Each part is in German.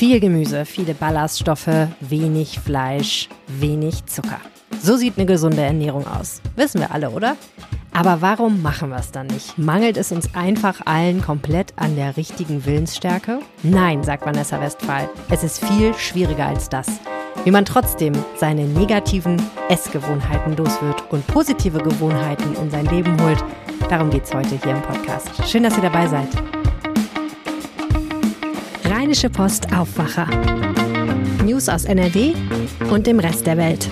Viel Gemüse, viele Ballaststoffe, wenig Fleisch, wenig Zucker. So sieht eine gesunde Ernährung aus. Wissen wir alle, oder? Aber warum machen wir es dann nicht? Mangelt es uns einfach allen komplett an der richtigen Willensstärke? Nein, sagt Vanessa Westphal. Es ist viel schwieriger als das. Wie man trotzdem seine negativen Essgewohnheiten los wird und positive Gewohnheiten in sein Leben holt, darum geht es heute hier im Podcast. Schön, dass ihr dabei seid. Rheinische Post Aufwacher. News aus NRW und dem Rest der Welt.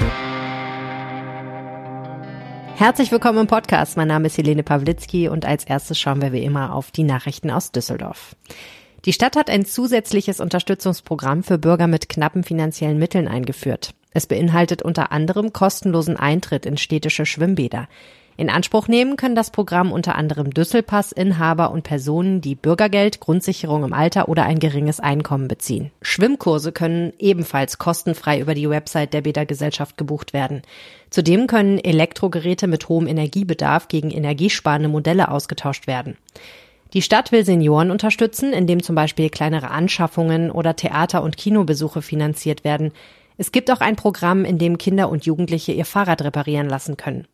Herzlich willkommen im Podcast. Mein Name ist Helene Pawlitzki und als erstes schauen wir wie immer auf die Nachrichten aus Düsseldorf. Die Stadt hat ein zusätzliches Unterstützungsprogramm für Bürger mit knappen finanziellen Mitteln eingeführt. Es beinhaltet unter anderem kostenlosen Eintritt in städtische Schwimmbäder. In Anspruch nehmen können das Programm unter anderem Düsselpass-Inhaber und Personen, die Bürgergeld, Grundsicherung im Alter oder ein geringes Einkommen beziehen. Schwimmkurse können ebenfalls kostenfrei über die Website der Bädergesellschaft gebucht werden. Zudem können Elektrogeräte mit hohem Energiebedarf gegen energiesparende Modelle ausgetauscht werden. Die Stadt will Senioren unterstützen, indem zum Beispiel kleinere Anschaffungen oder Theater- und Kinobesuche finanziert werden. Es gibt auch ein Programm, in dem Kinder und Jugendliche ihr Fahrrad reparieren lassen können.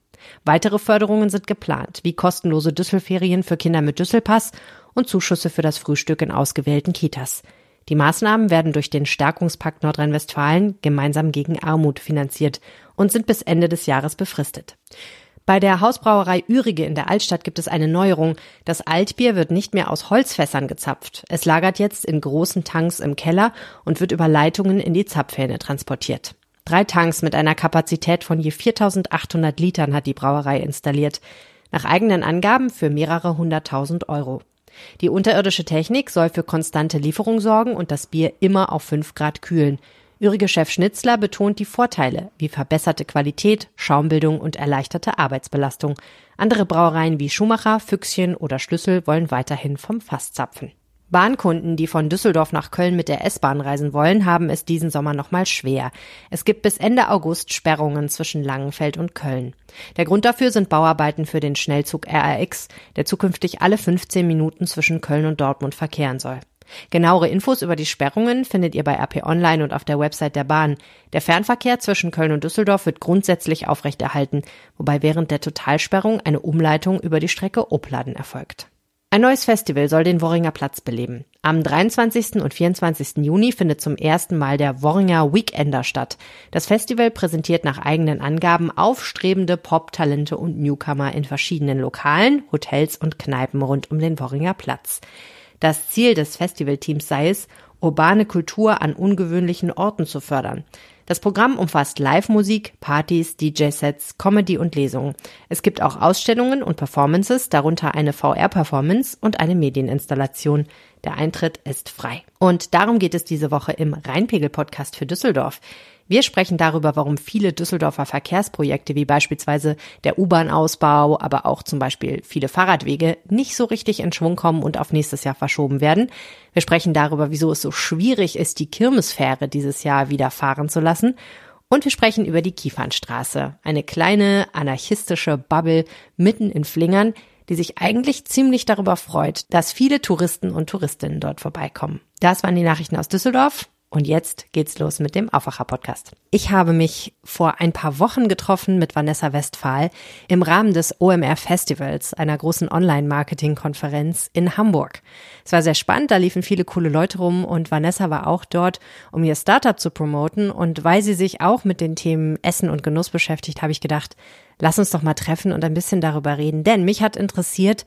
Weitere Förderungen sind geplant, wie kostenlose Düsselferien für Kinder mit Düsselpass und Zuschüsse für das Frühstück in ausgewählten Kitas. Die Maßnahmen werden durch den Stärkungspakt Nordrhein-Westfalen gemeinsam gegen Armut finanziert und sind bis Ende des Jahres befristet. Bei der Hausbrauerei Ürige in der Altstadt gibt es eine Neuerung. Das Altbier wird nicht mehr aus Holzfässern gezapft. Es lagert jetzt in großen Tanks im Keller und wird über Leitungen in die Zapfhähne transportiert. Drei Tanks mit einer Kapazität von je 4800 Litern hat die Brauerei installiert. Nach eigenen Angaben für mehrere hunderttausend Euro. Die unterirdische Technik soll für konstante Lieferung sorgen und das Bier immer auf 5 Grad kühlen. Ürige Chef Schnitzler betont die Vorteile wie verbesserte Qualität, Schaumbildung und erleichterte Arbeitsbelastung. Andere Brauereien wie Schumacher, Füchschen oder Schlüssel wollen weiterhin vom Fass zapfen. Bahnkunden, die von Düsseldorf nach Köln mit der S-Bahn reisen wollen, haben es diesen Sommer nochmal schwer. Es gibt bis Ende August Sperrungen zwischen Langenfeld und Köln. Der Grund dafür sind Bauarbeiten für den Schnellzug RRX, der zukünftig alle 15 Minuten zwischen Köln und Dortmund verkehren soll. Genauere Infos über die Sperrungen findet ihr bei RP Online und auf der Website der Bahn. Der Fernverkehr zwischen Köln und Düsseldorf wird grundsätzlich aufrechterhalten, wobei während der Totalsperrung eine Umleitung über die Strecke Opladen erfolgt. Ein neues Festival soll den Worringer Platz beleben. Am 23. und 24. Juni findet zum ersten Mal der Worringer Weekender statt. Das Festival präsentiert nach eigenen Angaben aufstrebende Pop-Talente und Newcomer in verschiedenen Lokalen, Hotels und Kneipen rund um den Worringer Platz. Das Ziel des Festivalteams sei es, urbane Kultur an ungewöhnlichen Orten zu fördern. Das Programm umfasst Live-Musik, Partys, DJ-Sets, Comedy und Lesungen. Es gibt auch Ausstellungen und Performances, darunter eine VR-Performance und eine Medieninstallation. Der Eintritt ist frei. Und darum geht es diese Woche im Rheinpegel-Podcast für Düsseldorf. Wir sprechen darüber, warum viele Düsseldorfer Verkehrsprojekte wie beispielsweise der U-Bahn-Ausbau, aber auch zum Beispiel viele Fahrradwege nicht so richtig in Schwung kommen und auf nächstes Jahr verschoben werden. Wir sprechen darüber, wieso es so schwierig ist, die Kirmesfähre dieses Jahr wieder fahren zu lassen. Und wir sprechen über die Kiefernstraße, eine kleine anarchistische Bubble mitten in Flingern, die sich eigentlich ziemlich darüber freut, dass viele Touristen und Touristinnen dort vorbeikommen. Das waren die Nachrichten aus Düsseldorf. Und jetzt geht's los mit dem Aufwacher-Podcast. Ich habe mich vor ein paar Wochen getroffen mit Vanessa Westphal im Rahmen des OMR Festivals, einer großen Online-Marketing-Konferenz in Hamburg. Es war sehr spannend, da liefen viele coole Leute rum und Vanessa war auch dort, um ihr Startup zu promoten. Und weil sie sich auch mit den Themen Essen und Genuss beschäftigt, habe ich gedacht, lass uns doch mal treffen und ein bisschen darüber reden. Denn mich hat interessiert,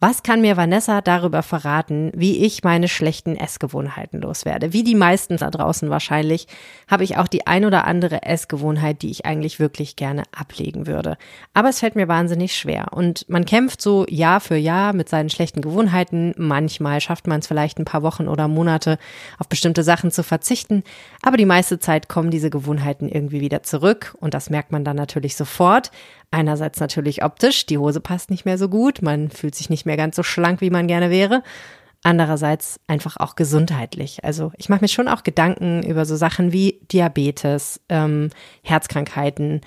was kann mir Vanessa darüber verraten, wie ich meine schlechten Essgewohnheiten loswerde? Wie die meisten da draußen wahrscheinlich, habe ich auch die ein oder andere Essgewohnheit, die ich eigentlich wirklich gerne ablegen würde. Aber es fällt mir wahnsinnig schwer. Und man kämpft so Jahr für Jahr mit seinen schlechten Gewohnheiten. Manchmal schafft man es vielleicht ein paar Wochen oder Monate, auf bestimmte Sachen zu verzichten. Aber die meiste Zeit kommen diese Gewohnheiten irgendwie wieder zurück. Und das merkt man dann natürlich sofort. Einerseits natürlich optisch, die Hose passt nicht mehr so gut, man fühlt sich nicht mehr ganz so schlank, wie man gerne wäre. Andererseits einfach auch gesundheitlich. Also ich mache mir schon auch Gedanken über so Sachen wie Diabetes, ähm, Herzkrankheiten,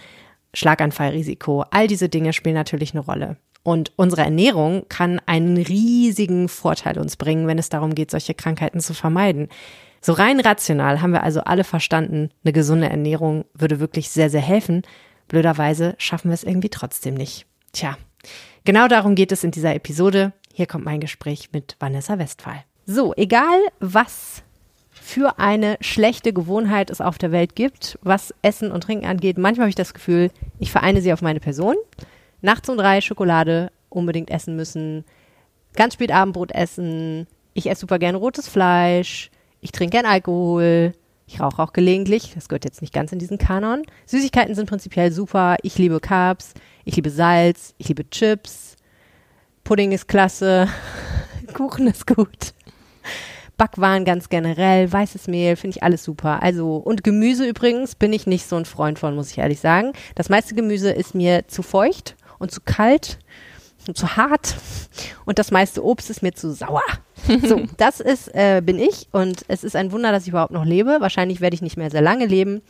Schlaganfallrisiko. All diese Dinge spielen natürlich eine Rolle. Und unsere Ernährung kann einen riesigen Vorteil uns bringen, wenn es darum geht, solche Krankheiten zu vermeiden. So rein rational haben wir also alle verstanden, eine gesunde Ernährung würde wirklich sehr, sehr helfen. Blöderweise schaffen wir es irgendwie trotzdem nicht. Tja, genau darum geht es in dieser Episode. Hier kommt mein Gespräch mit Vanessa Westphal. So, egal was für eine schlechte Gewohnheit es auf der Welt gibt, was Essen und Trinken angeht, manchmal habe ich das Gefühl, ich vereine sie auf meine Person. Nachts um drei Schokolade unbedingt essen müssen, ganz spät Abendbrot essen, ich esse super gerne rotes Fleisch, ich trinke gern Alkohol, ich rauche auch gelegentlich, das gehört jetzt nicht ganz in diesen Kanon. Süßigkeiten sind prinzipiell super, ich liebe Carbs, ich liebe Salz, ich liebe Chips, Pudding ist klasse, Kuchen ist gut. Backwaren ganz generell, weißes Mehl, finde ich alles super. Also, und Gemüse übrigens bin ich nicht so ein Freund von, muss ich ehrlich sagen. Das meiste Gemüse ist mir zu feucht und zu kalt und zu hart und das meiste Obst ist mir zu sauer. So, das ist, äh, bin ich und es ist ein Wunder, dass ich überhaupt noch lebe. Wahrscheinlich werde ich nicht mehr sehr lange leben.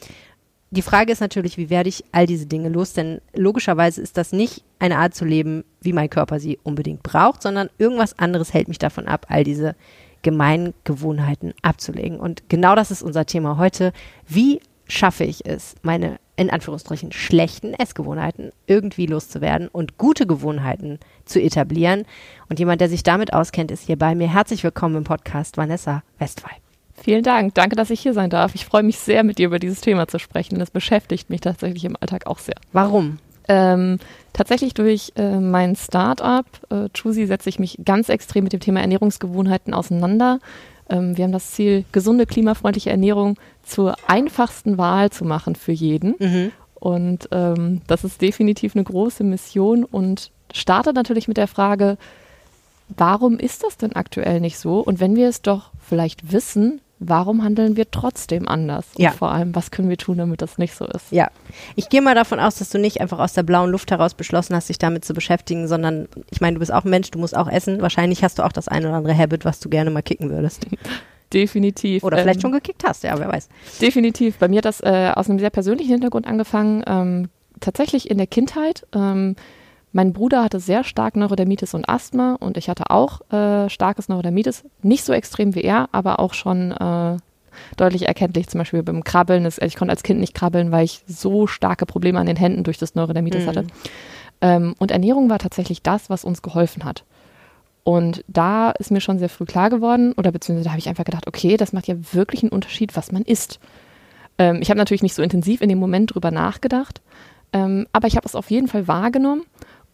Die Frage ist natürlich, wie werde ich all diese Dinge los? Denn logischerweise ist das nicht eine Art zu leben, wie mein Körper sie unbedingt braucht, sondern irgendwas anderes hält mich davon ab, all diese gemeinen Gewohnheiten abzulegen. Und genau das ist unser Thema heute. Wie schaffe ich es, meine in Anführungsstrichen schlechten Essgewohnheiten irgendwie loszuwerden und gute Gewohnheiten zu etablieren. Und jemand, der sich damit auskennt, ist hier bei mir. Herzlich willkommen im Podcast Vanessa Westphal. Vielen Dank. Danke, dass ich hier sein darf. Ich freue mich sehr, mit dir über dieses Thema zu sprechen. Das beschäftigt mich tatsächlich im Alltag auch sehr. Warum? Ähm, tatsächlich durch äh, mein Startup äh, Choosy setze ich mich ganz extrem mit dem Thema Ernährungsgewohnheiten auseinander. Ähm, wir haben das Ziel, gesunde, klimafreundliche Ernährung zur einfachsten Wahl zu machen für jeden. Mhm. Und ähm, das ist definitiv eine große Mission und startet natürlich mit der Frage, warum ist das denn aktuell nicht so? Und wenn wir es doch vielleicht wissen, warum handeln wir trotzdem anders? Ja. Und vor allem, was können wir tun, damit das nicht so ist? Ja. Ich gehe mal davon aus, dass du nicht einfach aus der blauen Luft heraus beschlossen hast, dich damit zu beschäftigen, sondern ich meine, du bist auch ein Mensch, du musst auch essen. Wahrscheinlich hast du auch das ein oder andere Habit, was du gerne mal kicken würdest. Definitiv. Oder vielleicht ähm, schon gekickt hast, ja, wer weiß. Definitiv. Bei mir hat das äh, aus einem sehr persönlichen Hintergrund angefangen. Ähm, tatsächlich in der Kindheit. Ähm, mein Bruder hatte sehr stark Neurodermitis und Asthma und ich hatte auch äh, starkes Neurodermitis. Nicht so extrem wie er, aber auch schon äh, deutlich erkenntlich, zum Beispiel beim Krabbeln. Das, ich konnte als Kind nicht krabbeln, weil ich so starke Probleme an den Händen durch das Neurodermitis mhm. hatte. Ähm, und Ernährung war tatsächlich das, was uns geholfen hat. Und da ist mir schon sehr früh klar geworden, oder beziehungsweise da habe ich einfach gedacht, okay, das macht ja wirklich einen Unterschied, was man isst. Ähm, ich habe natürlich nicht so intensiv in dem Moment drüber nachgedacht, ähm, aber ich habe es auf jeden Fall wahrgenommen.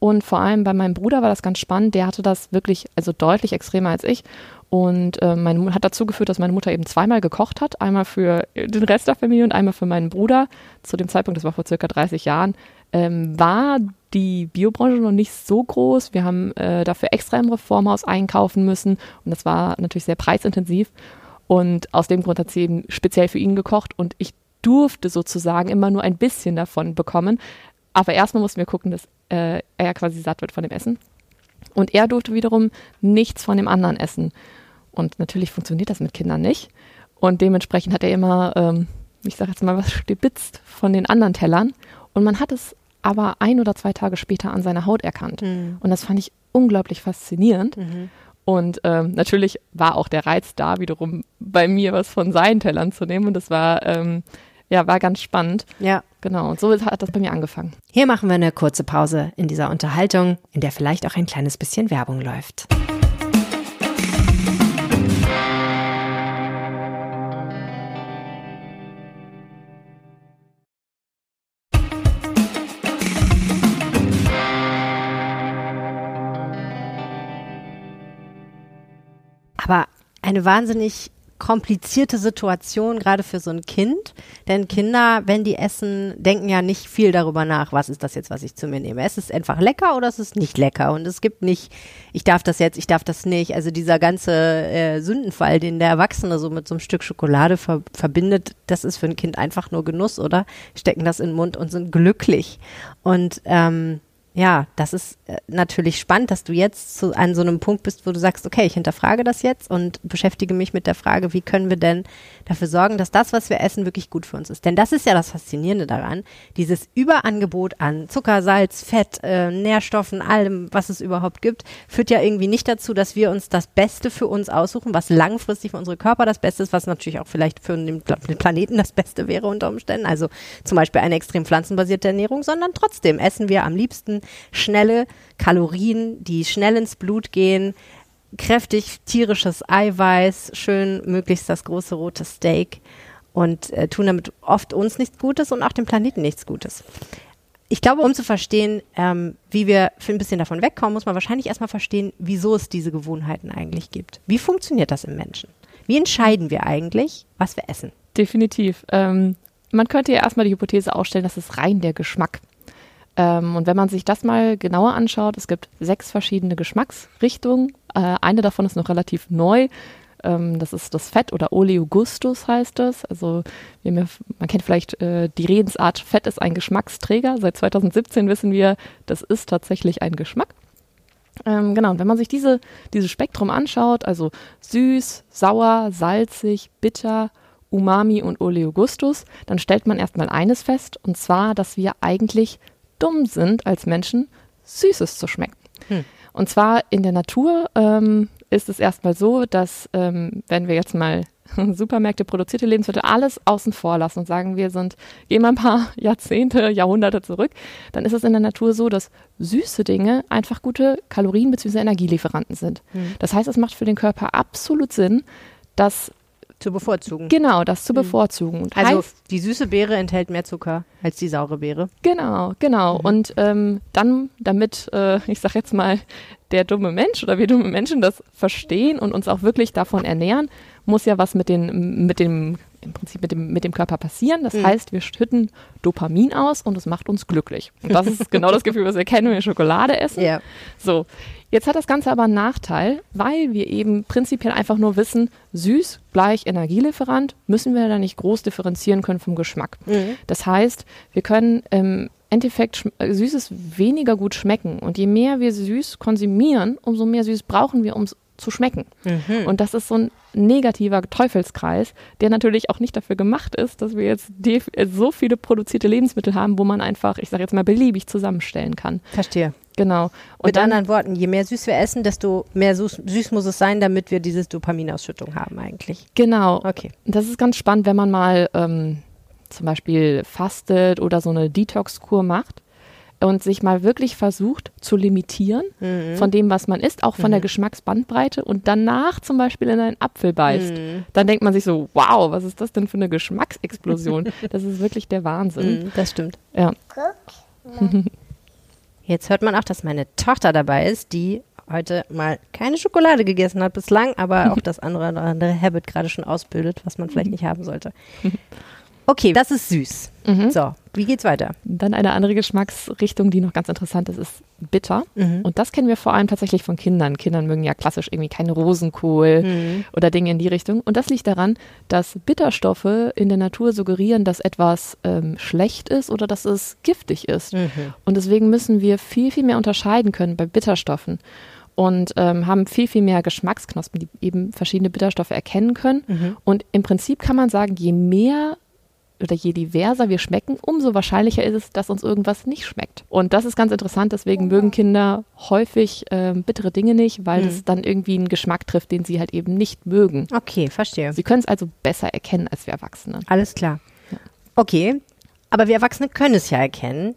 Und vor allem bei meinem Bruder war das ganz spannend. Der hatte das wirklich, also deutlich extremer als ich. Und äh, meine hat dazu geführt, dass meine Mutter eben zweimal gekocht hat. Einmal für den Rest der Familie und einmal für meinen Bruder. Zu dem Zeitpunkt, das war vor circa 30 Jahren, ähm, war die Biobranche noch nicht so groß. Wir haben äh, dafür extra im Reformhaus einkaufen müssen und das war natürlich sehr preisintensiv. Und aus dem Grund hat sie eben speziell für ihn gekocht und ich durfte sozusagen immer nur ein bisschen davon bekommen. Aber erstmal mussten wir gucken, dass äh, er quasi satt wird von dem Essen. Und er durfte wiederum nichts von dem anderen essen. Und natürlich funktioniert das mit Kindern nicht. Und dementsprechend hat er immer, ähm, ich sage jetzt mal, was stibitzt von den anderen Tellern. Und man hat es aber ein oder zwei Tage später an seiner Haut erkannt. Mhm. Und das fand ich unglaublich faszinierend. Mhm. Und ähm, natürlich war auch der Reiz da, wiederum bei mir was von seinen Tellern zu nehmen. Und das war, ähm, ja, war ganz spannend. Ja. Genau. Und so hat das bei mir angefangen. Hier machen wir eine kurze Pause in dieser Unterhaltung, in der vielleicht auch ein kleines bisschen Werbung läuft. Aber eine wahnsinnig komplizierte Situation, gerade für so ein Kind. Denn Kinder, wenn die essen, denken ja nicht viel darüber nach, was ist das jetzt, was ich zu mir nehme. Es ist einfach lecker oder es ist nicht lecker. Und es gibt nicht, ich darf das jetzt, ich darf das nicht. Also dieser ganze äh, Sündenfall, den der Erwachsene so mit so einem Stück Schokolade ver verbindet, das ist für ein Kind einfach nur Genuss, oder? Stecken das in den Mund und sind glücklich. Und ähm, ja, das ist äh, natürlich spannend, dass du jetzt zu, an so einem Punkt bist, wo du sagst, okay, ich hinterfrage das jetzt und beschäftige mich mit der Frage, wie können wir denn dafür sorgen, dass das, was wir essen, wirklich gut für uns ist. Denn das ist ja das Faszinierende daran, dieses Überangebot an Zucker, Salz, Fett, äh, Nährstoffen, allem, was es überhaupt gibt, führt ja irgendwie nicht dazu, dass wir uns das Beste für uns aussuchen, was langfristig für unsere Körper das Beste ist, was natürlich auch vielleicht für den, den Planeten das Beste wäre unter Umständen. Also zum Beispiel eine extrem pflanzenbasierte Ernährung, sondern trotzdem essen wir am liebsten schnelle Kalorien, die schnell ins Blut gehen, kräftig tierisches Eiweiß, schön möglichst das große rote Steak und äh, tun damit oft uns nichts Gutes und auch dem Planeten nichts Gutes. Ich glaube, um zu verstehen, ähm, wie wir ein bisschen davon wegkommen, muss man wahrscheinlich erstmal verstehen, wieso es diese Gewohnheiten eigentlich gibt. Wie funktioniert das im Menschen? Wie entscheiden wir eigentlich, was wir essen? Definitiv. Ähm, man könnte ja erstmal die Hypothese aufstellen, dass es rein der Geschmack ähm, und wenn man sich das mal genauer anschaut, es gibt sechs verschiedene Geschmacksrichtungen. Äh, eine davon ist noch relativ neu. Ähm, das ist das Fett oder Oleogustus heißt es. Also man kennt vielleicht äh, die Redensart, Fett ist ein Geschmacksträger. Seit 2017 wissen wir, das ist tatsächlich ein Geschmack. Ähm, genau, und wenn man sich diese, dieses Spektrum anschaut, also süß, sauer, salzig, bitter, Umami und Oleogustus, dann stellt man erstmal eines fest, und zwar, dass wir eigentlich dumm sind als Menschen, Süßes zu schmecken. Hm. Und zwar in der Natur ähm, ist es erstmal so, dass ähm, wenn wir jetzt mal Supermärkte produzierte Lebensmittel alles außen vor lassen und sagen, wir sind, gehen mal ein paar Jahrzehnte, Jahrhunderte zurück, dann ist es in der Natur so, dass süße Dinge einfach gute Kalorien- bzw. Energielieferanten sind. Hm. Das heißt, es macht für den Körper absolut Sinn, dass zu bevorzugen. Genau, das zu mhm. bevorzugen. Und also die süße Beere enthält mehr Zucker als die saure Beere. Genau, genau. Mhm. Und ähm, dann, damit, äh, ich sag jetzt mal, der dumme Mensch oder wir dumme Menschen das verstehen und uns auch wirklich davon ernähren, muss ja was mit, den, mit dem im Prinzip mit dem, mit dem Körper passieren. Das mhm. heißt, wir schütten Dopamin aus und es macht uns glücklich. Und das ist genau das Gefühl, was wir kennen, wenn wir Schokolade essen. Ja. So, Jetzt hat das Ganze aber einen Nachteil, weil wir eben prinzipiell einfach nur wissen, süß gleich Energielieferant, müssen wir da nicht groß differenzieren können vom Geschmack. Mhm. Das heißt, wir können im Endeffekt äh, Süßes weniger gut schmecken. Und je mehr wir süß konsumieren, umso mehr Süß brauchen wir, um es zu schmecken. Mhm. Und das ist so ein negativer Teufelskreis, der natürlich auch nicht dafür gemacht ist, dass wir jetzt äh, so viele produzierte Lebensmittel haben, wo man einfach, ich sage jetzt mal, beliebig zusammenstellen kann. Verstehe. Genau. Und Mit dann, anderen Worten, je mehr süß wir essen, desto mehr süß, süß muss es sein, damit wir diese Dopaminausschüttung haben eigentlich. Genau. Okay. Das ist ganz spannend, wenn man mal ähm, zum Beispiel fastet oder so eine Detox-Kur macht und sich mal wirklich versucht zu limitieren mhm. von dem, was man isst, auch von mhm. der Geschmacksbandbreite und danach zum Beispiel in einen Apfel beißt, mhm. dann denkt man sich so, wow, was ist das denn für eine Geschmacksexplosion? das ist wirklich der Wahnsinn. Mhm, das stimmt. Ja. Jetzt hört man auch, dass meine Tochter dabei ist, die heute mal keine Schokolade gegessen hat bislang, aber auch das andere, andere Habit gerade schon ausbildet, was man vielleicht nicht haben sollte. Okay, das ist süß. Mhm. So, wie geht's weiter? Dann eine andere Geschmacksrichtung, die noch ganz interessant ist, ist bitter. Mhm. Und das kennen wir vor allem tatsächlich von Kindern. Kindern mögen ja klassisch irgendwie keinen Rosenkohl mhm. oder Dinge in die Richtung. Und das liegt daran, dass Bitterstoffe in der Natur suggerieren, dass etwas ähm, schlecht ist oder dass es giftig ist. Mhm. Und deswegen müssen wir viel, viel mehr unterscheiden können bei Bitterstoffen und ähm, haben viel, viel mehr Geschmacksknospen, die eben verschiedene Bitterstoffe erkennen können. Mhm. Und im Prinzip kann man sagen, je mehr oder je diverser wir schmecken, umso wahrscheinlicher ist es, dass uns irgendwas nicht schmeckt. Und das ist ganz interessant, deswegen mögen Kinder häufig äh, bittere Dinge nicht, weil es mhm. dann irgendwie einen Geschmack trifft, den sie halt eben nicht mögen. Okay, verstehe. Sie können es also besser erkennen als wir Erwachsene. Alles klar. Okay, aber wir Erwachsene können es ja erkennen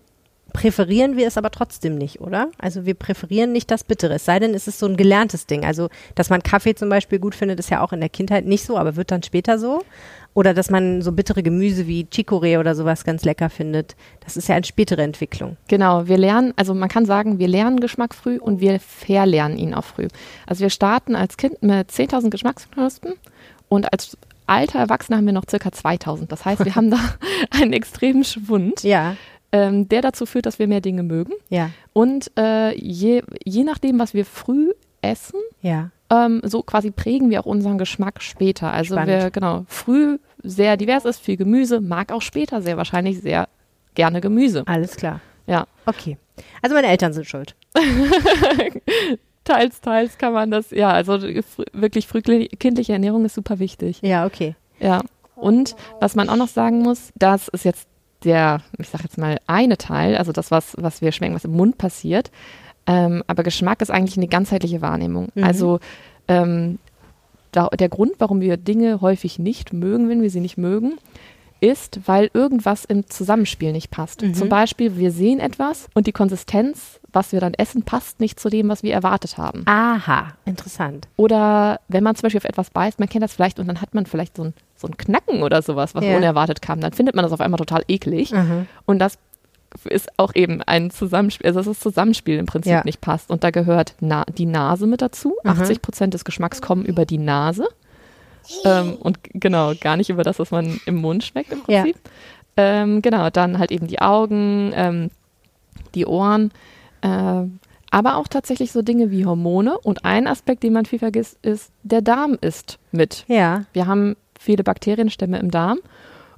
präferieren wir es aber trotzdem nicht, oder? Also wir präferieren nicht das Bittere, es sei denn, es ist so ein gelerntes Ding. Also, dass man Kaffee zum Beispiel gut findet, ist ja auch in der Kindheit nicht so, aber wird dann später so. Oder dass man so bittere Gemüse wie Chicorée oder sowas ganz lecker findet. Das ist ja eine spätere Entwicklung. Genau, wir lernen, also man kann sagen, wir lernen Geschmack früh und wir verlernen ihn auch früh. Also wir starten als Kind mit 10.000 Geschmacksknospen und als alter Erwachsener haben wir noch circa 2000. Das heißt, wir haben da einen extremen Schwund. Ja ähm, der dazu führt, dass wir mehr Dinge mögen. Ja. Und äh, je, je nachdem, was wir früh essen, ja. Ähm, so quasi prägen wir auch unseren Geschmack später. Also Spannend. wer genau früh sehr divers ist, viel Gemüse, mag auch später sehr wahrscheinlich sehr gerne Gemüse. Alles klar. Ja. Okay. Also meine Eltern sind schuld. teils, teils kann man das, ja, also fr wirklich frühkindliche Ernährung ist super wichtig. Ja, okay. Ja. Und was man auch noch sagen muss, das ist jetzt der, ich sag jetzt mal, eine Teil, also das, was, was wir schmecken, was im Mund passiert. Ähm, aber Geschmack ist eigentlich eine ganzheitliche Wahrnehmung. Mhm. Also ähm, da, der Grund, warum wir Dinge häufig nicht mögen, wenn wir sie nicht mögen, ist, weil irgendwas im Zusammenspiel nicht passt. Mhm. Zum Beispiel, wir sehen etwas und die Konsistenz, was wir dann essen, passt nicht zu dem, was wir erwartet haben. Aha, interessant. Oder wenn man zum Beispiel auf etwas beißt, man kennt das vielleicht und dann hat man vielleicht so ein, so ein Knacken oder sowas, was Ja. unerwartet kam, dann findet man das auf einmal total eklig. Mhm. Und das ist auch eben ein Zusammenspiel, also dass das Zusammenspiel im Prinzip Ja. nicht passt. Und da gehört na die Nase mit dazu. Mhm. 80 Prozent des Geschmacks kommen über die Nase. Ähm, und genau, gar nicht über das, was man im Mund schmeckt im Ja. Prinzip. Ähm, genau, dann halt eben die Augen, ähm, die Ohren, ähm, aber auch tatsächlich so Dinge wie Hormone. Und ein Aspekt, den man viel vergisst, ist, der Darm ist mit. Ja, Wir haben viele Bakterienstämme im Darm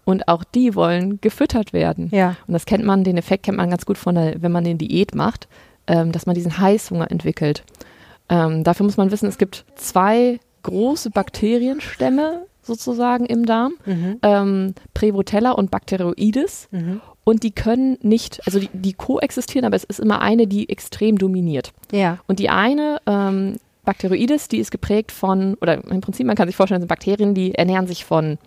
und auch die wollen gefüttert werden. ja. Und das kennt man, den Effekt kennt man ganz gut von der, wenn man eine Diät macht, ähm, dass man diesen Heißhunger entwickelt. Ähm, dafür muss man wissen, es gibt zwei große Bakterienstämme sozusagen im Darm, Mhm. ähm, Prevotella und Bacteroides. Mhm. Und die können nicht, also die, die koexistieren, aber es ist immer eine, die extrem dominiert. Ja. Und die eine, ähm, Bacteroides, die ist geprägt von, oder im Prinzip, man kann sich vorstellen, sind Bakterien, die ernähren sich von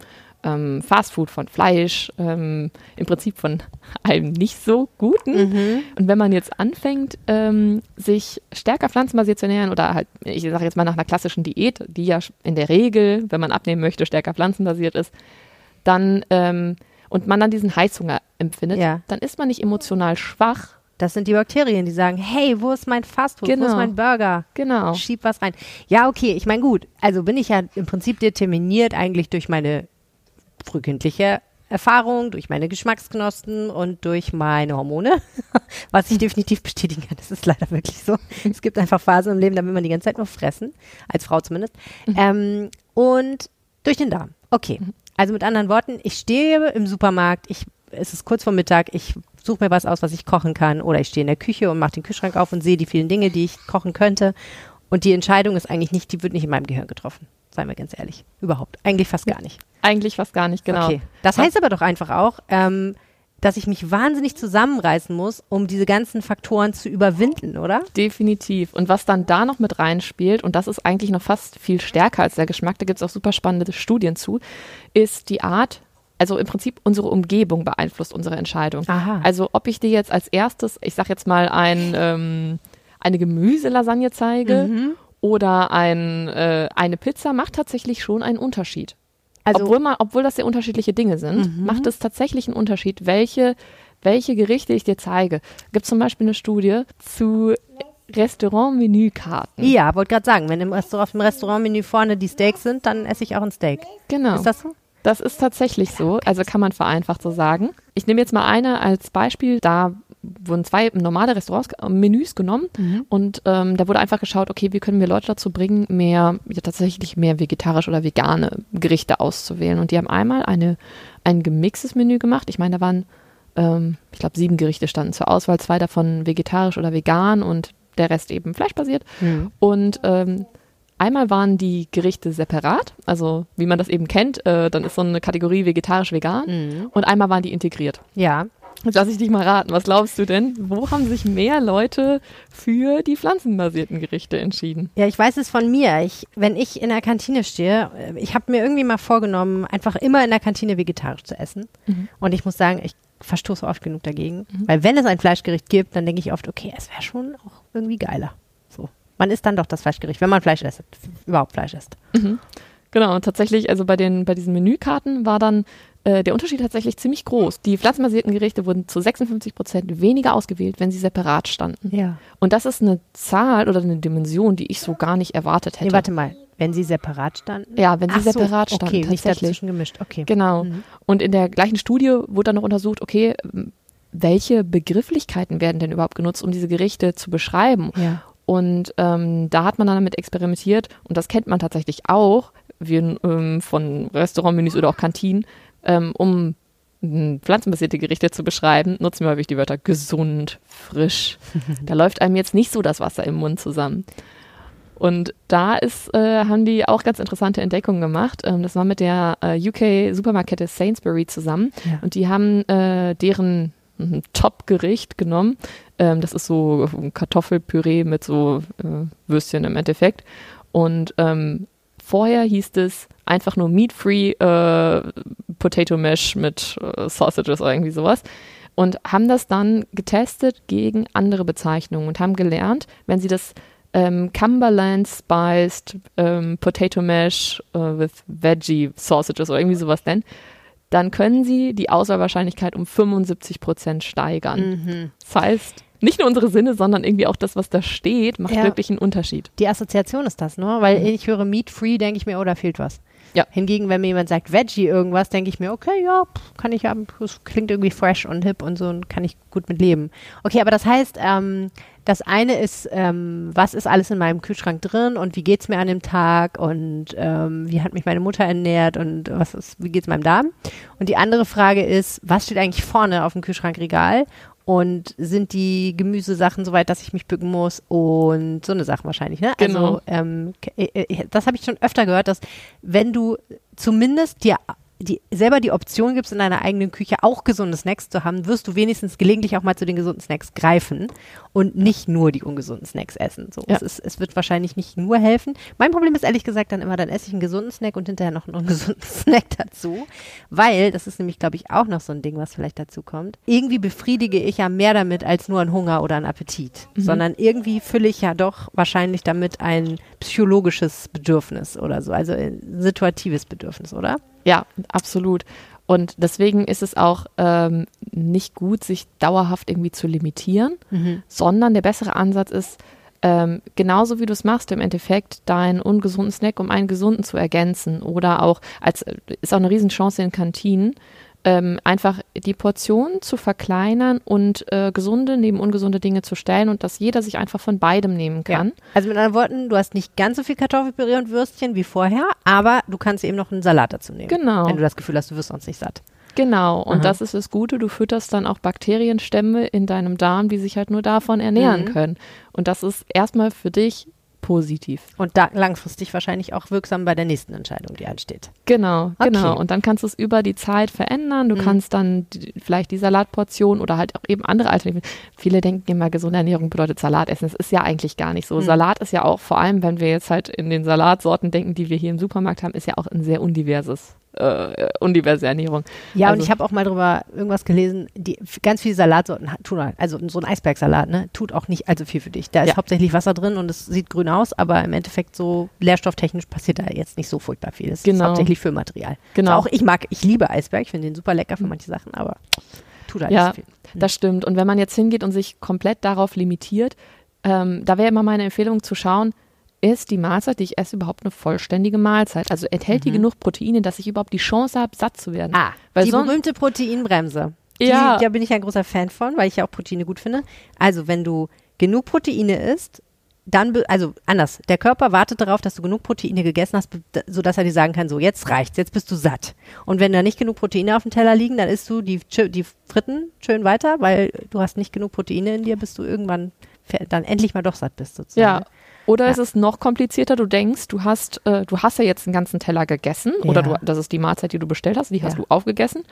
ähm, Fastfood, von Fleisch, ähm, im Prinzip von allem nicht so Guten. Mhm. Und wenn man jetzt anfängt, ähm, sich stärker pflanzenbasiert zu ernähren oder halt, ich sage jetzt mal nach einer klassischen Diät, die ja in der Regel, wenn man abnehmen möchte, stärker pflanzenbasiert ist, dann ähm, und man dann diesen Heißhunger empfindet, Ja. dann ist man nicht emotional schwach. Das sind die Bakterien, die sagen, hey, wo ist mein Fastfood? Wo ist Genau. mein Burger? Genau. Schieb was rein. Ja, okay, ich meine, gut. Also bin ich ja im Prinzip determiniert eigentlich durch meine frühkindliche Erfahrung, durch meine Geschmacksknospen und durch meine Hormone, was ich definitiv bestätigen kann. Das ist leider wirklich so. Es gibt einfach Phasen im Leben, da will man die ganze Zeit nur fressen, als Frau zumindest. Ähm, und durch den Darm. Okay. Also mit anderen Worten, ich stehe im Supermarkt, ich, es ist kurz vor Mittag, ich suche mir was aus, was ich kochen kann, oder ich stehe in der Küche und mache den Kühlschrank auf und sehe die vielen Dinge, die ich kochen könnte. Und die Entscheidung ist eigentlich nicht, die wird nicht in meinem Gehirn getroffen. Seien wir ganz ehrlich. Überhaupt. Eigentlich fast gar nicht. Eigentlich fast gar nicht, genau. Okay. Das heißt aber doch einfach auch, ähm, dass ich mich wahnsinnig zusammenreißen muss, um diese ganzen Faktoren zu überwinden, oder? Definitiv. Und was dann da noch mit reinspielt, und das ist eigentlich noch fast viel stärker als der Geschmack, da gibt es auch super spannende Studien zu, ist die Art, also im Prinzip unsere Umgebung beeinflusst unsere Entscheidung. Aha. Also ob ich dir jetzt als erstes, ich sag jetzt mal, ein, ähm, eine Gemüselasagne zeige Mhm. oder ein, äh, eine Pizza, macht tatsächlich schon einen Unterschied. Also, obwohl, man, obwohl das sehr unterschiedliche Dinge sind, Mhm. macht es tatsächlich einen Unterschied, welche, welche Gerichte ich dir zeige. Gibt zum Beispiel eine Studie zu Restaurant-Menükarten. ja, wollte gerade sagen, wenn im Restaurant, auf dem Restaurantmenü vorne die Steaks sind, dann esse ich auch ein Steak. Genau. Ist das so? Das ist tatsächlich so, also kann man vereinfacht so sagen. Ich nehme jetzt mal eine als Beispiel, da wurden zwei normale Restaurants, äh, Menüs genommen und ähm, da wurde einfach geschaut, okay, wie können wir Leute dazu bringen, mehr, ja, tatsächlich mehr vegetarisch oder vegane Gerichte auszuwählen. Und die haben einmal eine, ein gemixtes Menü gemacht. Ich meine, da waren, ähm, ich glaube, sieben Gerichte standen zur Auswahl, zwei davon vegetarisch oder vegan und der Rest eben fleischbasiert. Mhm. Und ähm, einmal waren die Gerichte separat, also wie man das eben kennt, äh, dann ist so eine Kategorie vegetarisch-vegan. Mhm. Und einmal waren die integriert. Ja. Jetzt lass ich dich mal raten, was glaubst du denn? Wo haben sich mehr Leute für die pflanzenbasierten Gerichte entschieden? Ja, ich weiß es von mir. Ich, wenn ich in der Kantine stehe, äh, ich habe mir irgendwie mal vorgenommen, einfach immer in der Kantine vegetarisch zu essen. Mhm. Und ich muss sagen, ich verstoße oft genug dagegen. Weil wenn es ein Fleischgericht gibt, dann denke ich oft, okay, es wäre schon auch irgendwie geiler. So. Man isst dann doch das Fleischgericht, wenn man Fleisch isst, überhaupt Fleisch isst. Genau, und tatsächlich, also bei den, bei diesen Menükarten war dann äh, der Unterschied tatsächlich ziemlich groß. Die pflanzenbasierten Gerichte wurden zu 56 Prozent weniger ausgewählt, wenn sie separat standen. Ja. Und das ist eine Zahl oder eine Dimension, die ich so gar nicht erwartet hätte. Nee, warte mal. Wenn sie separat standen? Ja, wenn sie Ach so, separat standen, Okay, nicht tatsächlich. dazwischen gemischt. Okay. Genau. Mhm. Und in der gleichen Studie wurde dann noch untersucht, okay, welche Begrifflichkeiten werden denn überhaupt genutzt, um diese Gerichte zu beschreiben? Ja. Und ähm, da hat man dann damit experimentiert und das kennt man tatsächlich auch wir, ähm, von Restaurantmenüs oder auch Kantinen, ähm, um pflanzenbasierte Gerichte zu beschreiben, nutzen wir häufig die Wörter gesund, frisch. da läuft einem jetzt nicht so das Wasser im Mund zusammen. Und da ist, äh, haben die auch ganz interessante Entdeckungen gemacht. Ähm, das war mit der äh, UK-Supermarktkette Sainsbury zusammen. Ja. Und die haben äh, deren hm, Top-Gericht genommen. Ähm, das ist so Kartoffelpüree mit so äh, Würstchen im Endeffekt. Und ähm, vorher hieß es einfach nur Meat-Free äh, Potato Mash mit äh, Sausages oder irgendwie sowas und haben das dann getestet gegen andere Bezeichnungen und haben gelernt, wenn sie das ähm, Cumberland Spiced ähm, Potato Mash äh, with Veggie Sausages oder irgendwie sowas nennen, dann können sie die Auswahlwahrscheinlichkeit um 75 Prozent steigern. Mhm. Das heißt, nicht nur unsere Sinne, sondern irgendwie auch das, was da steht, macht ja. wirklich einen Unterschied. Die Assoziation ist das, ne? Weil mhm. ich höre Meat Free, denke ich mir, oh, da fehlt was. Ja. Hingegen, wenn mir jemand sagt Veggie irgendwas, denke ich mir, okay, ja, kann ich haben, das klingt irgendwie fresh und hip und so und kann ich gut mit leben. Okay, aber das heißt, ähm, das eine ist, ähm, was ist alles in meinem Kühlschrank drin und wie geht es mir an dem Tag und ähm, wie hat mich meine Mutter ernährt und was ist, wie es meinem Darm? Und die andere Frage ist, was steht eigentlich vorne auf dem Kühlschrankregal und sind die Gemüsesachen soweit, dass ich mich bücken muss und so eine Sache wahrscheinlich, ne? Genau. Also ähm, äh, äh, das habe ich schon öfter gehört, dass wenn du zumindest dir die, selber die Option gibst, in deiner eigenen Küche auch gesunde Snacks zu haben, wirst du wenigstens gelegentlich auch mal zu den gesunden Snacks greifen und nicht nur die ungesunden Snacks essen. So, ja. es, ist, es wird wahrscheinlich nicht nur helfen. Mein Problem ist ehrlich gesagt dann immer, dann esse ich einen gesunden Snack und hinterher noch einen ungesunden Snack dazu, weil, das ist nämlich, glaube ich, auch noch so ein Ding, was vielleicht dazu kommt, irgendwie befriedige ich ja mehr damit als nur einen Hunger oder einen Appetit, mhm. sondern irgendwie fülle ich ja doch wahrscheinlich damit ein psychologisches Bedürfnis oder so, also ein situatives Bedürfnis, oder? Ja, absolut. Und deswegen ist es auch ähm, nicht gut, sich dauerhaft irgendwie zu limitieren, mhm. sondern der bessere Ansatz ist, ähm, genauso wie du es machst, im Endeffekt deinen ungesunden Snack um einen gesunden zu ergänzen oder auch als ist auch eine Riesenchance in Kantinen, ähm, einfach die Portion zu verkleinern und äh, gesunde neben ungesunde Dinge zu stellen und dass jeder sich einfach von beidem nehmen kann. Ja. Also mit anderen Worten, du hast nicht ganz so viel Kartoffelpüree und Würstchen wie vorher, aber du kannst eben noch einen Salat dazu nehmen. Genau. Wenn du das Gefühl hast, du wirst sonst nicht satt. Genau, und Aha. das ist das Gute, du fütterst dann auch Bakterienstämme in deinem Darm, die sich halt nur davon ernähren mhm. können. Und das ist erstmal für dich positiv. Und da langfristig wahrscheinlich auch wirksam bei der nächsten Entscheidung, die ansteht. Genau, okay. genau. Und dann kannst du es über die Zeit verändern. Du mhm. kannst dann die, vielleicht die Salatportion oder halt auch eben andere Alternativen. Viele denken immer, gesunde Ernährung bedeutet Salat essen. Das ist ja eigentlich gar nicht so. Mhm. Salat ist ja auch, vor allem wenn wir jetzt halt in den Salatsorten denken, die wir hier im Supermarkt haben, ist ja auch ein sehr undiverses äh, undiverse Ernährung. Ja, also, und ich habe auch mal drüber irgendwas gelesen, die ganz viele Salatsorten tun halt, also so ein Eisbergsalat, ne, tut auch nicht allzu viel für dich. Da ist ja. hauptsächlich Wasser drin und es sieht grün aus, aber im Endeffekt so lehrstofftechnisch passiert da jetzt nicht so furchtbar viel. Es genau. ist hauptsächlich Füllmaterial. Genau. Also auch ich mag, ich liebe Eisberg, ich finde den super lecker für manche Sachen, aber tut halt ja, nicht viel. Hm. Das stimmt. Und wenn man jetzt hingeht und sich komplett darauf limitiert, ähm, da wäre immer meine Empfehlung zu schauen, ist die Mahlzeit, die ich esse, überhaupt eine vollständige Mahlzeit? Also enthält mhm. die genug Proteine, dass ich überhaupt die Chance habe, satt zu werden? Ah, weil die berühmte Proteinbremse. Die, ja. Da bin ich ein großer Fan von, weil ich ja auch Proteine gut finde. Also, wenn du genug Proteine isst, dann, also anders, der Körper wartet darauf, dass du genug Proteine gegessen hast, sodass er dir sagen kann, so jetzt reicht's, jetzt bist du satt. Und wenn da nicht genug Proteine auf dem Teller liegen, dann isst du die, die Fritten schön weiter, weil du hast nicht genug Proteine in dir, bis du irgendwann dann endlich mal doch satt bist sozusagen. Ja, oder ja. ist es noch komplizierter, du denkst, du hast, äh, du hast ja jetzt einen ganzen Teller gegessen ja. oder du, das ist die Mahlzeit, die du bestellt hast, die hast du aufgegessen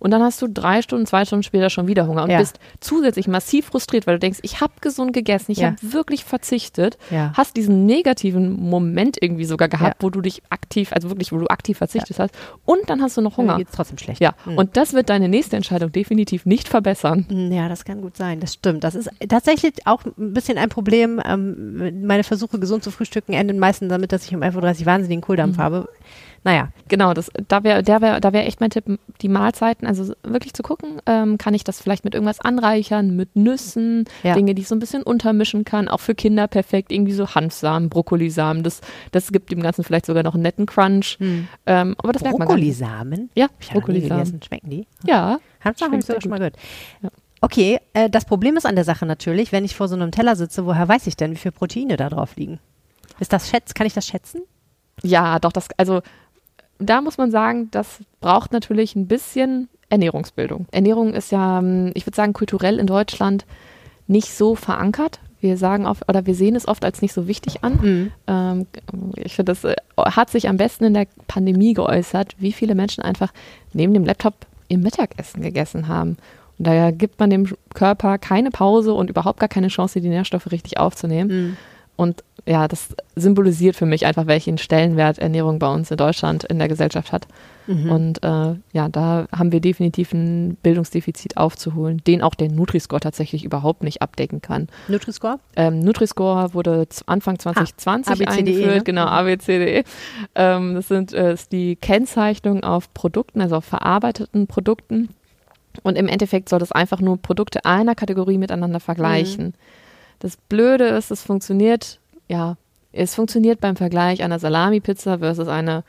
und dann hast du drei Stunden, zwei Stunden später schon wieder Hunger und bist zusätzlich massiv frustriert, weil du denkst, ich habe gesund gegessen, ich habe wirklich verzichtet, hast diesen negativen Moment irgendwie sogar gehabt, wo du dich aktiv, also wirklich, wo du aktiv verzichtet hast und dann hast du noch Hunger. Dann geht's trotzdem schlecht. Ja, mhm. und das wird deine nächste Entscheidung definitiv nicht verbessern. Ja, das kann gut sein, das stimmt. Das ist tatsächlich auch ein bisschen ein Problem. Ähm, meine Versuche, gesund zu frühstücken, enden meistens damit, dass ich um 11.30 Uhr wahnsinnigen Kohldampf mhm. habe. Naja. Genau, das, da wäre wär, da wär echt mein Tipp, die Mahlzeiten, also wirklich zu gucken, ähm, kann ich das vielleicht mit irgendwas anreichern, mit Nüssen, ja. Dinge, die ich so ein bisschen untermischen kann, auch für Kinder perfekt, irgendwie so Hanfsamen, Brokkolisamen, das, das gibt dem Ganzen vielleicht sogar noch einen netten Crunch. Hm. Ähm, aber das merkt man Brokkolisamen? Ja, Brokkolisamen. Schmecken die? Ja. Hanfsamen habe ich sogar schon mal gehört. Ja. Okay, äh, das Problem ist an der Sache natürlich, wenn ich vor so einem Teller sitze, woher weiß ich denn, wie viele Proteine da drauf liegen? Ist das schätz, kann ich das schätzen? Ja, doch, das, also da muss man sagen, das braucht natürlich ein bisschen Ernährungsbildung. Ernährung ist ja, ähm, ich würde sagen, kulturell in Deutschland nicht so verankert. Wir sagen oft, oder wir sehen es oft als nicht so wichtig an. Mhm. Ähm, ich finde, das äh, hat sich am besten in der Pandemie geäußert, wie viele Menschen einfach neben dem Laptop ihr Mittagessen gegessen haben. Und da gibt man dem Körper keine Pause und überhaupt gar keine Chance, die Nährstoffe richtig aufzunehmen. Mhm. Und ja, das symbolisiert für mich einfach, welchen Stellenwert Ernährung bei uns in Deutschland in der Gesellschaft hat. Mhm. Und äh, ja, da haben wir definitiv ein Bildungsdefizit aufzuholen, den auch der Nutri-Score tatsächlich überhaupt nicht abdecken kann. Nutri-Score? Ähm, Nutri-Score wurde Anfang 2020 ah, eingeführt, ne? genau, mhm. ABCDE. Ähm, das sind äh, ist die Kennzeichnung auf Produkten, also auf verarbeiteten Produkten. Und im Endeffekt soll das einfach nur Produkte einer Kategorie miteinander vergleichen. Mhm. Das Blöde ist, es funktioniert, ja, es funktioniert beim Vergleich einer Salami-Pizza versus einer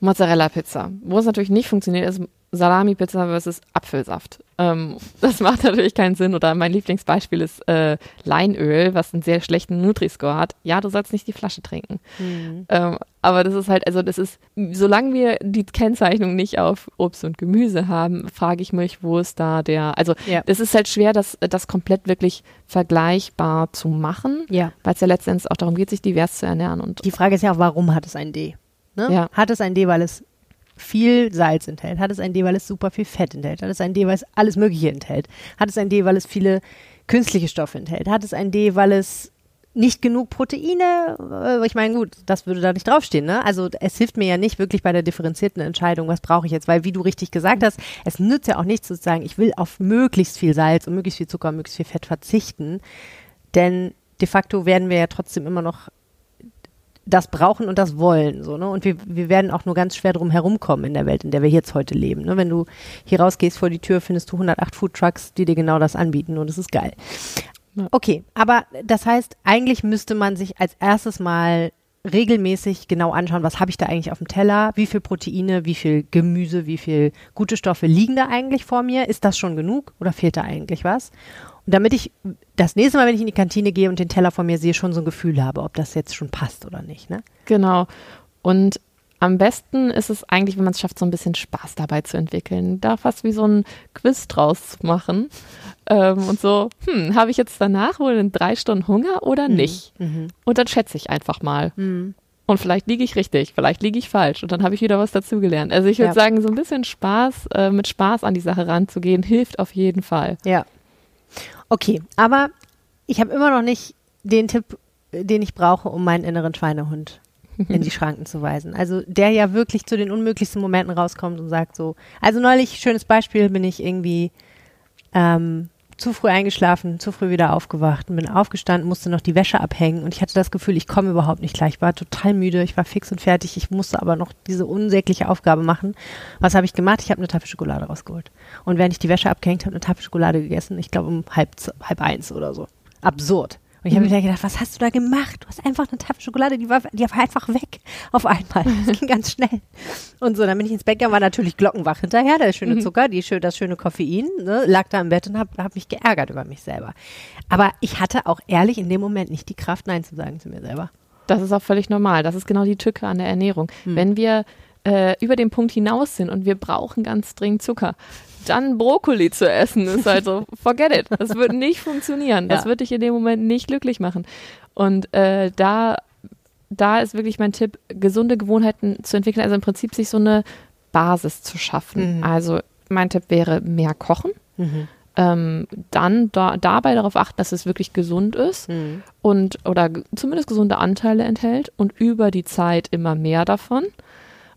Mozzarella-Pizza. Wo es natürlich nicht funktioniert, ist Salami-Pizza versus Apfelsaft. Ähm, das macht natürlich keinen Sinn. Oder mein Lieblingsbeispiel ist äh, Leinöl, was einen sehr schlechten Nutri-Score hat. Ja, du sollst nicht die Flasche trinken. Mhm. Ähm, aber das ist halt, also das ist, solange wir die Kennzeichnung nicht auf Obst und Gemüse haben, frage ich mich, wo ist da der, also ja. das ist halt schwer, das, das komplett wirklich vergleichbar zu machen, ja. weil es ja letztendlich auch darum geht, sich divers zu ernähren. Und die Frage ist ja auch, warum hat es ein D? Ne? Ja. Hat es ein D, weil es viel Salz enthält? Hat es ein D, weil es super viel Fett enthält? Hat es ein D, weil es alles Mögliche enthält? Hat es ein D, weil es viele künstliche Stoffe enthält? Hat es ein D, weil es nicht genug Proteine? Äh, ich meine, gut, das würde da nicht draufstehen, ne? Also es hilft mir ja nicht wirklich bei der differenzierten Entscheidung, was brauche ich jetzt, weil wie du richtig gesagt hast, es nützt ja auch nichts zu sagen, ich will auf möglichst viel Salz und möglichst viel Zucker und möglichst viel Fett verzichten, denn de facto werden wir ja trotzdem immer noch das brauchen und das wollen. So, ne? Und wir, wir werden auch nur ganz schwer drum herumkommen in der Welt, in der wir jetzt heute leben. Ne? Wenn du hier rausgehst vor die Tür, findest du 108 Food Trucks, die dir genau das anbieten und es ist geil. Okay, aber das heißt, eigentlich müsste man sich als erstes mal regelmäßig genau anschauen, was habe ich da eigentlich auf dem Teller, wie viel Proteine, wie viel Gemüse, wie viel gute Stoffe liegen da eigentlich vor mir, ist das schon genug oder fehlt da eigentlich was? Und damit ich das nächste Mal, wenn ich in die Kantine gehe und den Teller vor mir sehe, schon so ein Gefühl habe, ob das jetzt schon passt oder nicht. Ne? Genau. Und am besten ist es eigentlich, wenn man es schafft, so ein bisschen Spaß dabei zu entwickeln. Da fast wie so ein Quiz draus zu machen. Ähm, und so, hm, habe ich jetzt danach wohl in drei Stunden Hunger oder mhm. nicht? Mhm. Und dann schätze ich einfach mal. Mhm. Und vielleicht liege ich richtig, vielleicht liege ich falsch und dann habe ich wieder was dazugelernt. Also ich würde ja. sagen, so ein bisschen Spaß, äh, mit Spaß an die Sache ranzugehen, hilft auf jeden Fall. Ja. Okay, aber ich habe immer noch nicht den Tipp, den ich brauche, um meinen inneren Schweinehund in die Schranken zu weisen. Also der ja wirklich zu den unmöglichsten Momenten rauskommt und sagt so, also neulich, schönes Beispiel, bin ich irgendwie ähm, zu früh eingeschlafen, zu früh wieder aufgewacht und bin aufgestanden, musste noch die Wäsche abhängen und ich hatte das Gefühl, ich komme überhaupt nicht gleich. Ich war total müde, ich war fix und fertig, ich musste aber noch diese unsägliche Aufgabe machen. Was habe ich gemacht? Ich habe eine Tafel Schokolade rausgeholt. Und während ich die Wäsche abgehängt habe, eine Tafel Schokolade gegessen, ich glaube um halb, halb eins oder so. Absurd. Und ich habe mhm. mir gedacht, was hast du da gemacht? Du hast einfach eine Tafel Schokolade, die war, die war einfach weg auf einmal. Das ging ganz schnell. Und so, dann bin ich ins Bett gegangen, war natürlich glockenwach hinterher, der schöne mhm. Zucker, die, das schöne Koffein, ne, lag da im Bett und habe hab mich geärgert über mich selber. Aber ich hatte auch ehrlich in dem Moment nicht die Kraft, Nein zu sagen zu mir selber. Das ist auch völlig normal. Das ist genau die Tücke an der Ernährung. Mhm. Wenn wir äh, über den Punkt hinaus sind und wir brauchen ganz dringend Zucker, dann Brokkoli zu essen, ist halt so, forget it. Das wird nicht funktionieren. Das ja. wird dich in dem Moment nicht glücklich machen. Und äh, da, da ist wirklich mein Tipp, gesunde Gewohnheiten zu entwickeln, also im Prinzip sich so eine Basis zu schaffen. Mhm. Also mein Tipp wäre mehr kochen. Mhm. Ähm, dann da, dabei darauf achten, dass es wirklich gesund ist mhm. und oder zumindest gesunde Anteile enthält und über die Zeit immer mehr davon.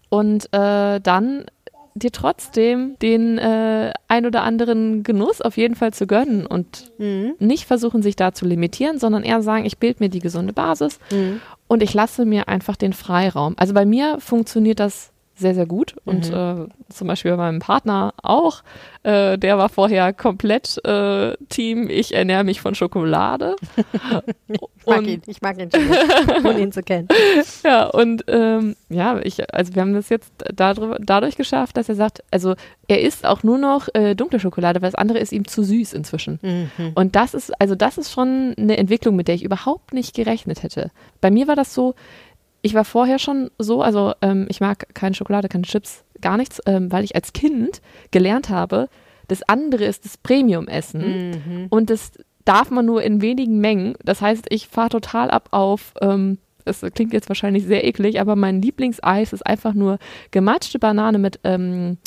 Und äh, dann dir trotzdem den äh, ein oder anderen Genuss auf jeden Fall zu gönnen und mhm. nicht versuchen, sich da zu limitieren, sondern eher sagen, ich bilde mir die gesunde Basis mhm. und ich lasse mir einfach den Freiraum. Also bei mir funktioniert das sehr, sehr gut. Und mhm. äh, zum Beispiel bei meinem Partner auch. Äh, der war vorher komplett äh, Team, ich ernähre mich von Schokolade. ich mag und, ihn, ich mag ihn schon, ohne ihn zu kennen. Ja, und ähm, ja, ich, also wir haben das jetzt dadurch, dadurch geschafft, dass er sagt, also er isst auch nur noch äh, dunkle Schokolade, weil das andere ist ihm zu süß inzwischen. Mhm. Und das ist, also das ist schon eine Entwicklung, mit der ich überhaupt nicht gerechnet hätte. Bei mir war das so, ich war vorher schon so, also ähm, ich mag keine Schokolade, keine Chips, gar nichts, ähm, weil ich als Kind gelernt habe, das andere ist das Premium-Essen Mhm. und das darf man nur in wenigen Mengen. Das heißt, ich fahre total ab auf, ähm, das klingt jetzt wahrscheinlich sehr eklig, aber mein Lieblingseis ist einfach nur gematschte Banane mit ähm,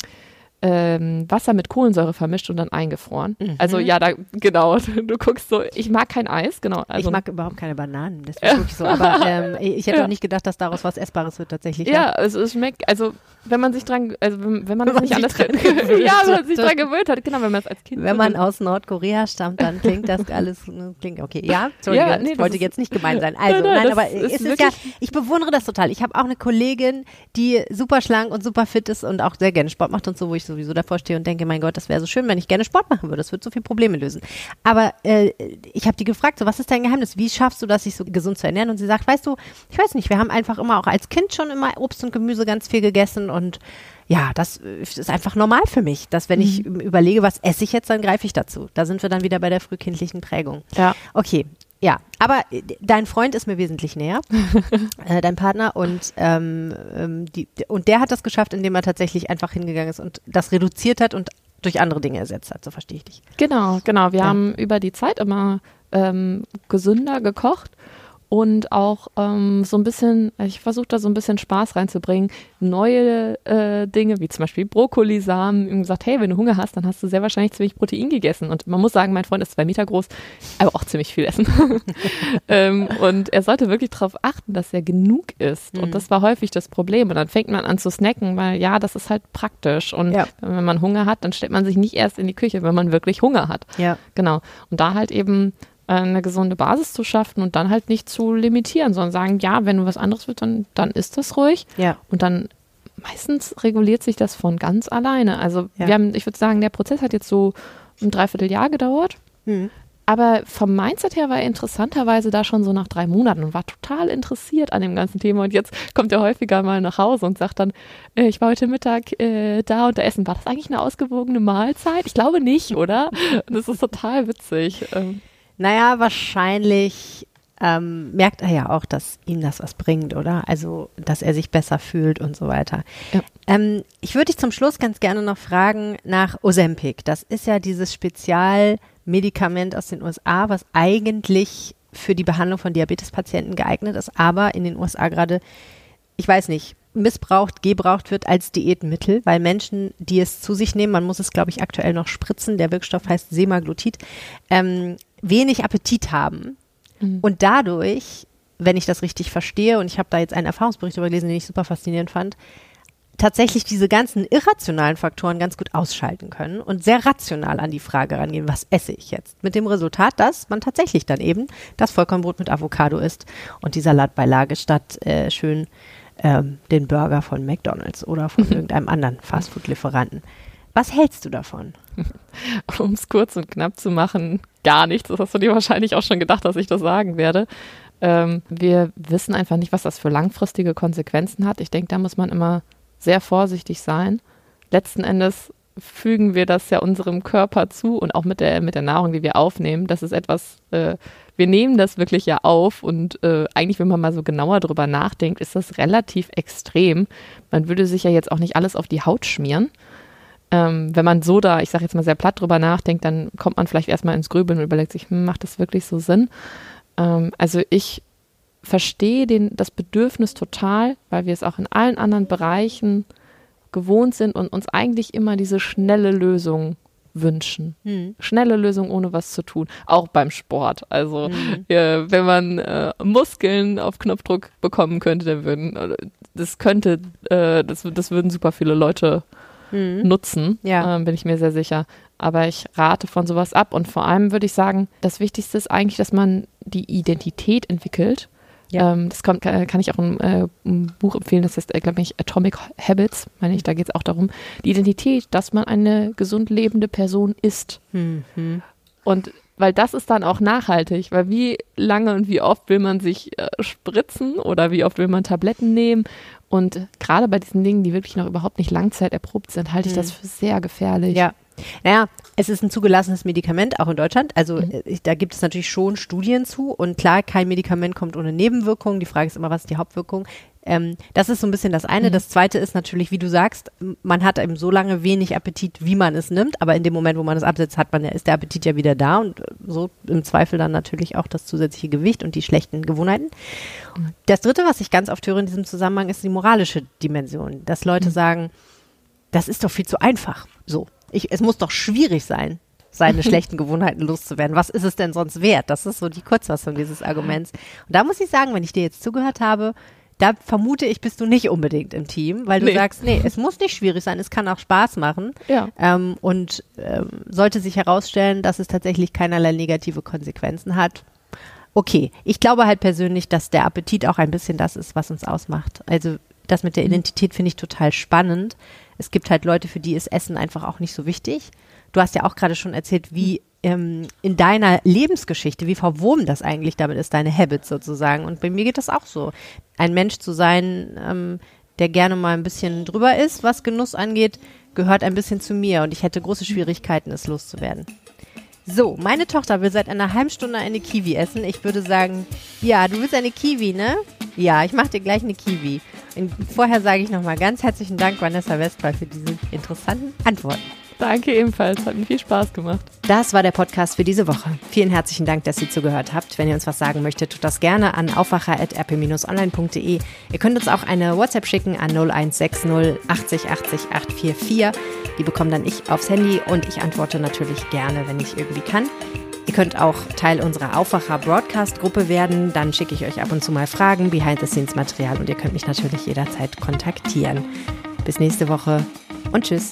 ähm, Wasser mit Kohlensäure vermischt und dann eingefroren. Mhm. Also ja, da genau. Du guckst so, ich mag kein Eis, genau. Also, ich mag überhaupt keine Bananen, das ist wirklich so. Aber ähm, ich hätte Ja. auch nicht gedacht, dass daraus was Essbares wird tatsächlich. ja, also es schmeckt, also wenn man sich dran, also wenn, wenn man Wenn man nicht sich anders gewöhnt ja, wenn man sich hat. dran gewöhnt hat, genau, wenn man es als Kind Wenn man aus Nordkorea stammt, dann klingt das alles, ne, klingt okay. Ja, Entschuldigung, Ja, nee, das das wollte jetzt nicht gemein sein. Also, Nein, nein, aber ist es ist ja, ich bewundere das total. Ich habe auch eine Kollegin, die super schlank und super fit ist und auch sehr gerne Sport macht und so, wo ich sowieso davor stehe und denke, mein Gott, das wäre so schön, wenn ich gerne Sport machen würde. Das würde so viele Probleme lösen. Aber äh, ich habe die gefragt, so, was ist dein Geheimnis? Wie schaffst du das, sich so gesund zu ernähren? Und sie sagt, weißt du, ich weiß nicht, wir haben einfach immer auch als Kind schon immer Obst und Gemüse ganz viel gegessen und ja, das äh, ist einfach normal für mich, dass wenn ich überlege, was esse ich jetzt, dann greife ich dazu. Da sind wir dann wieder bei der frühkindlichen Prägung. Ja. Okay, ja, aber äh, dein Freund ist mir wesentlich näher, äh, dein Partner und ähm, ähm, die, und der hat das geschafft, indem er tatsächlich einfach hingegangen ist und das reduziert hat und durch andere Dinge ersetzt hat. So verstehe ich dich. Genau, genau. Wir Ja. haben über die Zeit immer ähm, gesünder gekocht und auch ähm, so ein bisschen, ich versuche da so ein bisschen Spaß reinzubringen, neue äh, Dinge, wie zum Beispiel Brokkolisamen, ihm gesagt, hey, wenn du Hunger hast, dann hast du sehr wahrscheinlich ziemlich Protein gegessen. Und man muss sagen, mein Freund ist zwei Meter groß, aber auch ziemlich viel essen. ähm, und er sollte wirklich darauf achten, dass er genug isst. Mhm. Und das war häufig das Problem. Und dann fängt man an zu snacken, weil ja, das ist halt praktisch. Und Ja. wenn man Hunger hat, dann stellt man sich nicht erst in die Küche, wenn man wirklich Hunger hat. Ja. Genau. Und da halt eben eine gesunde Basis zu schaffen und dann halt nicht zu limitieren, sondern sagen, ja, wenn du was anderes willst, dann, dann ist das ruhig. Ja. Und dann meistens reguliert sich das von ganz alleine. Also Ja. wir haben, ich würde sagen, der Prozess hat jetzt so ein Dreivierteljahr gedauert. Hm. Aber vom Mindset her war er interessanterweise da schon so nach drei Monaten und war total interessiert an dem ganzen Thema. Und jetzt kommt er häufiger mal nach Hause und sagt dann, äh, ich war heute Mittag äh, da und da essen. War das eigentlich eine ausgewogene Mahlzeit? Ich glaube nicht, oder? Das ist total witzig. Ähm, Naja, wahrscheinlich ähm, merkt er ja auch, dass ihm das was bringt, oder? Also, dass er sich besser fühlt und so weiter. Ja. Ähm, ich würde dich zum Schluss ganz gerne noch fragen nach Ozempic. Das ist ja dieses Spezialmedikament aus den USA, was eigentlich für die Behandlung von Diabetespatienten geeignet ist, aber in den USA gerade, ich weiß nicht, missbraucht, gebraucht wird als Diätmittel, weil Menschen, die es zu sich nehmen, man muss es, glaube ich, aktuell noch spritzen, der Wirkstoff heißt Semaglutid, ähm, wenig Appetit haben Mhm. und dadurch, wenn ich das richtig verstehe, und ich habe da jetzt einen Erfahrungsbericht darüber gelesen, den ich super faszinierend fand, tatsächlich diese ganzen irrationalen Faktoren ganz gut ausschalten können und sehr rational an die Frage rangehen, was esse ich jetzt? Mit dem Resultat, dass man tatsächlich dann eben das Vollkornbrot mit Avocado isst und die Salatbeilage statt äh, schön ähm, den Burger von McDonald's oder von irgendeinem anderen Fastfood-Lieferanten. Was hältst du davon? um es kurz und knapp zu machen, gar nichts. Das hast du dir wahrscheinlich auch schon gedacht, dass ich das sagen werde. Ähm, wir wissen einfach nicht, was das für langfristige Konsequenzen hat. Ich denke, da muss man immer sehr vorsichtig sein. Letzten Endes fügen wir das ja unserem Körper zu und auch mit der, mit der Nahrung, die wir aufnehmen. Das ist etwas, äh, wir nehmen das wirklich ja auf und äh, eigentlich, wenn man mal so genauer drüber nachdenkt, ist das relativ extrem. Man würde sich ja jetzt auch nicht alles auf die Haut schmieren. Ähm, wenn man so da, ich sage jetzt mal sehr platt drüber nachdenkt, dann kommt man vielleicht erstmal ins Grübeln und überlegt sich, hm, macht das wirklich so Sinn? Ähm, also ich verstehe den, das Bedürfnis total, weil wir es auch in allen anderen Bereichen gewohnt sind und uns eigentlich immer diese schnelle Lösung wünschen. Schnelle Lösung ohne was zu tun. Auch beim Sport. Also äh, wenn man äh, Muskeln auf Knopfdruck bekommen könnte, dann würden äh, das könnte, äh, das, das würden super viele Leute nutzen, Ja. ähm, bin ich mir sehr sicher. Aber ich rate von sowas ab und vor allem würde ich sagen, das Wichtigste ist eigentlich, dass man die Identität entwickelt. Ja. Ähm, das kann, kann ich auch ein, äh, ein Buch empfehlen, das heißt, äh, glaube ich, Atomic Habits, meine ich, da geht es auch darum, die Identität, dass man eine gesund lebende Person ist. Mhm. Und weil das ist dann auch nachhaltig, weil wie lange und wie oft will man sich äh, spritzen oder wie oft will man Tabletten nehmen? Und gerade bei diesen Dingen, die wirklich noch überhaupt nicht langzeiterprobt sind, halte ich das für sehr gefährlich. Ja. Naja, es ist ein zugelassenes Medikament, auch in Deutschland. Also äh, ich- da gibt es natürlich schon Studien zu. Und klar, kein Medikament kommt ohne Nebenwirkungen. Die Frage ist immer, was ist die Hauptwirkung? Ähm, das ist so ein bisschen das eine. Mhm. Das zweite ist natürlich, wie du sagst, man hat eben so lange wenig Appetit, wie man es nimmt, aber in dem Moment, wo man es absetzt, hat man ja, ist der Appetit ja wieder da und so im Zweifel dann natürlich auch das zusätzliche Gewicht und die schlechten Gewohnheiten. Mhm. Das dritte, was ich ganz oft höre in diesem Zusammenhang, ist die moralische Dimension, dass Leute mhm. sagen, das ist doch viel zu einfach. So. Ich, es muss doch schwierig sein, seine schlechten Gewohnheiten loszuwerden. Was ist es denn sonst wert? Das ist so die Kurzfassung dieses Arguments. Und da muss ich sagen, wenn ich dir jetzt zugehört habe, da vermute ich, bist du nicht unbedingt im Team, weil du nee. sagst, nee, es muss nicht schwierig sein, es kann auch Spaß machen. Ja. Ähm, und ähm, sollte sich herausstellen, dass es tatsächlich keinerlei negative Konsequenzen hat. Okay, ich glaube halt persönlich, dass der Appetit auch ein bisschen das ist, was uns ausmacht. Also das mit der mhm. Identität finde ich total spannend. Es gibt halt Leute, für die ist Essen einfach auch nicht so wichtig. Du hast ja auch gerade schon erzählt, wie ähm, in deiner Lebensgeschichte, wie verwoben das eigentlich damit ist, deine Habits sozusagen. Und bei mir geht das auch so. Ein Mensch zu sein, ähm, der gerne mal ein bisschen drüber ist, was Genuss angeht, gehört ein bisschen zu mir und ich hätte große Schwierigkeiten, es loszuwerden. So, meine Tochter will seit einer halben Stunde eine Kiwi essen. Ich würde sagen, ja, du willst eine Kiwi, ne? Ja, ich mache dir gleich eine Kiwi. Und vorher sage ich nochmal ganz herzlichen Dank, Vanessa Westphal, für diese interessanten Antworten. Danke ebenfalls, hat mir viel Spaß gemacht. Das war der Podcast für diese Woche. Vielen herzlichen Dank, dass ihr zugehört habt. Wenn ihr uns was sagen möchtet, tut das gerne an aufwacher.rp-online.de. Ihr könnt uns auch eine WhatsApp schicken an 0160 80 80 844. Die bekomme dann ich aufs Handy und ich antworte natürlich gerne, wenn ich irgendwie kann. Ihr könnt auch Teil unserer Aufwacher Broadcast Gruppe werden. Dann schicke ich euch ab und zu mal Fragen, Behind-the-Scenes-Material und ihr könnt mich natürlich jederzeit kontaktieren. Bis nächste Woche und tschüss.